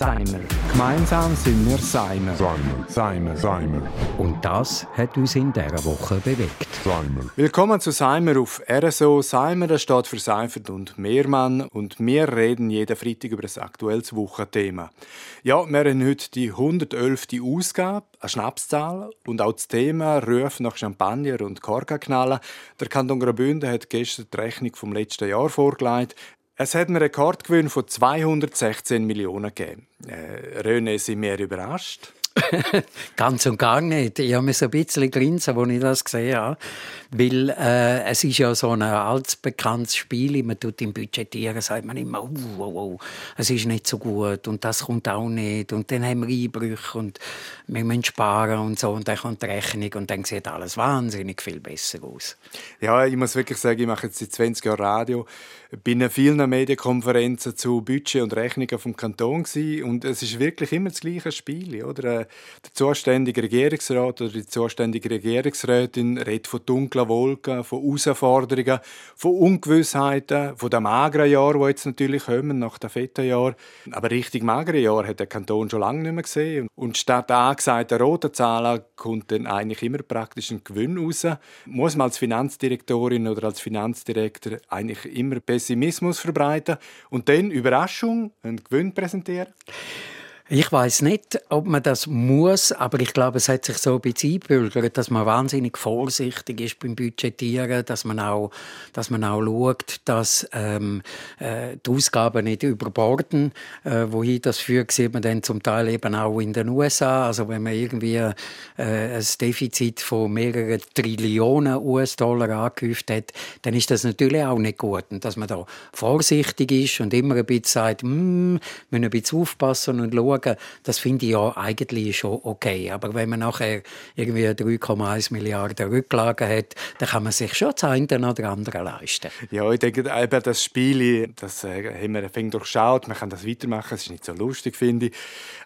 Seimer. Gemeinsam sind wir Seimer. Seimer. Seimer. Seimer. Und das hat uns in dieser Woche bewegt. Seimer. Willkommen zu Seimer auf RSO. Seimer das steht für Seifert und Mehrmann und wir reden jeden Freitag über ein aktuelles Wochenthema. Ja, wir haben heute die 111. Ausgabe, eine Schnapszahl und auch das Thema Rufe nach Champagner und Korka knallen. Der Kanton Graubünden hat gestern die Rechnung vom letzten Jahr vorgelegt. Es hat einen Rekordgewinn von 216 Millionen gegeben. Äh, René, sind wir überrascht? Ganz und gar nicht. Ich habe mir so ein bisschen grinsen, als ich das gesehen habe. Weil äh, es ist ja so ein altbekanntes Spiel. Man tut im Budgetieren, sagt man immer, oh, oh, oh, es ist nicht so gut und das kommt auch nicht. Und dann haben wir Einbrüche und wir müssen sparen und so. Und dann kommt die Rechnung und dann sieht alles wahnsinnig viel besser aus. Ja, ich muss wirklich sagen, ich mache jetzt seit 20 Jahren Radio. Bin in vielen Medienkonferenzen zu Budget und Rechnungen vom Kanton und es ist wirklich immer das gleiche Spiel, oder? Der zuständige Regierungsrat oder die zuständige Regierungsrätin redet von dunklen Wolken, von Herausforderungen, von Ungewissheiten, von dem mageren Jahr, wo jetzt natürlich kommen nach dem fetten Jahr. Aber richtig magere Jahr hat der Kanton schon lange nicht mehr gesehen. Und statt angesagter roten Zahlen kommt dann eigentlich immer praktisch ein Gewinn raus. Muss man als Finanzdirektorin oder als Finanzdirektor eigentlich immer Pessimismus verbreiten und dann Überraschung, einen Gewinn präsentieren? Ich weiß nicht, ob man das muss, aber ich glaube, es hat sich so ein bisschen eingebürgert, dass man wahnsinnig vorsichtig ist beim Budgetieren, dass man auch, dass man auch schaut, dass ähm, äh, die Ausgaben nicht überborden. Äh, wohin das führt, sieht man dann zum Teil eben auch in den USA. Also wenn man irgendwie äh, ein Defizit von mehreren Trillionen US-Dollar angehäuft hat, dann ist das natürlich auch nicht gut. Und dass man da vorsichtig ist und immer ein bisschen sagt, mm, müssen ein bisschen aufpassen und schauen, schauen, das finde ich ja eigentlich schon okay. Aber wenn man nachher irgendwie 3,1 Milliarden Rücklagen hat, dann kann man sich schon das eine oder andere leisten. Ja, ich denke, eben das Spiel, das äh, haben wir ein durchschaut. Man kann das weitermachen. Es ist nicht so lustig, finde ich.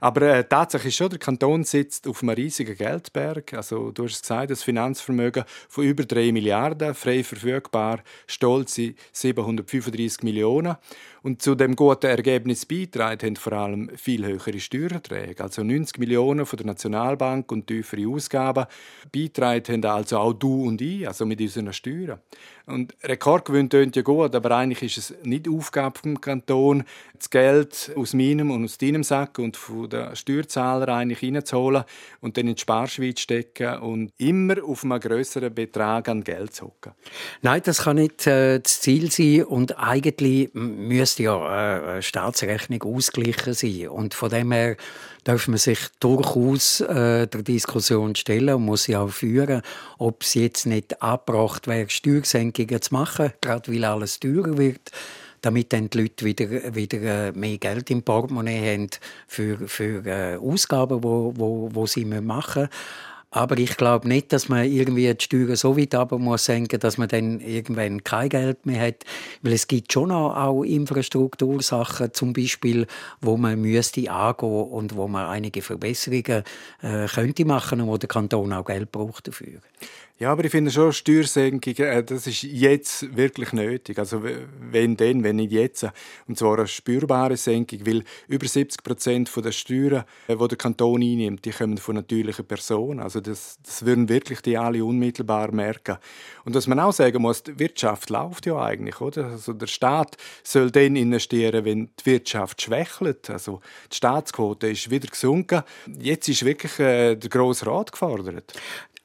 Aber äh, tatsächlich ist schon, der Kanton sitzt auf einem riesigen Geldberg. Also, du hast es gesagt, das Finanzvermögen von über 3 Milliarden, frei verfügbar, stolze 735 Millionen. Und zu dem guten Ergebnis beitragen haben vor allem viel höhere Steuererträge, also 90 Millionen von der Nationalbank und tiefere Ausgaben. Beitragen haben also auch du und ich, also mit unseren Steuern. Und Rekordgewinn tönt ja gut, aber eigentlich ist es nicht Aufgabe vom Kanton, das Geld aus meinem und aus deinem Sack und von den Steuerzahlern eigentlich reinzuholen und dann in die Sparschweiz stecken und immer auf einen größeren Betrag an Geld zu hocken. Nein, das kann nicht äh, das Ziel sein und eigentlich müsste ja äh, eine Staatsrechnung ausgeglichen sein und von dem her darf man sich durchaus äh, der Diskussion stellen und muss sie auch führen, ob es jetzt nicht abgebracht wäre, Steuersenkungen zu machen, gerade weil alles teurer wird damit dann die Leute wieder, wieder äh, mehr Geld im Portemonnaie haben für, für äh, Ausgaben, die wo, wo, wo sie machen müssen. Aber ich glaube nicht, dass man irgendwie die Steuern so weit runter muss senken, dass man dann irgendwann kein Geld mehr hat. Weil es gibt schon auch Infrastruktursachen, zum Beispiel, wo man müsste angehen und wo man einige Verbesserungen äh, könnte machen und wo der Kanton auch Geld braucht dafür. Ja, aber ich finde schon, Steuersenkungen, äh, das ist jetzt wirklich nötig. Also wenn denn, wenn nicht jetzt. Und zwar eine spürbare Senkung, weil über 70 Prozent der Steuern, die äh, der Kanton einnimmt, die kommen von natürlichen Personen. Also das, das würden wirklich die alle unmittelbar merken. Und was man auch sagen muss, die Wirtschaft läuft ja eigentlich, oder? Also der Staat soll dann investieren, wenn die Wirtschaft schwächelt. Also die Staatsquote ist wieder gesunken. Jetzt ist wirklich äh, der Grosse Rat gefordert.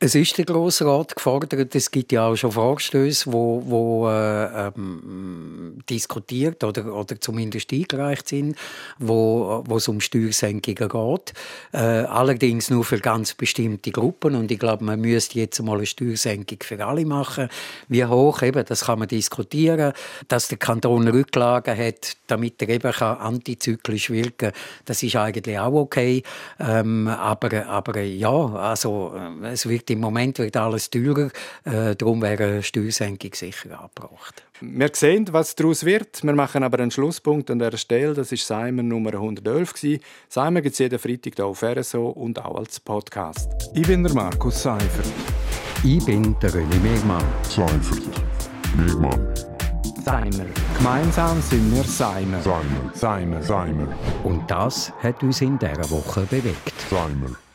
Es ist der Grosse Rat gefordert. Es gibt ja auch schon Vorstöße, wo, wo äh, ähm, diskutiert oder, oder zumindest eingereicht sind, wo, wo es um Steuersenkungen geht. Äh, allerdings nur für ganz bestimmte Gruppen. Und ich glaube, man müsste jetzt mal eine Steuersenkung für alle machen. Wie hoch, eben, das kann man diskutieren. Dass der Kanton Rücklagen hat, damit er eben antizyklisch wirken kann, das ist eigentlich auch okay. Ähm, aber, aber ja, also es wird im Moment wird alles teurer, äh, darum wäre eine Steuersenkung sicher angebracht. Wir sehen, was daraus wird. Wir machen aber einen Schlusspunkt an dieser Stelle. Das ist Simon Nummer 111. Simon gibt es jeden Freitag hier auf RSO und auch als Podcast. Ich bin der Markus Seifert. Ich bin der René Megmann. Seifert. Niemand. Seimer. Gemeinsam sind wir Seimer. Seimer. Seimer. Seimer. Und das hat uns in dieser Woche bewegt. Seimer.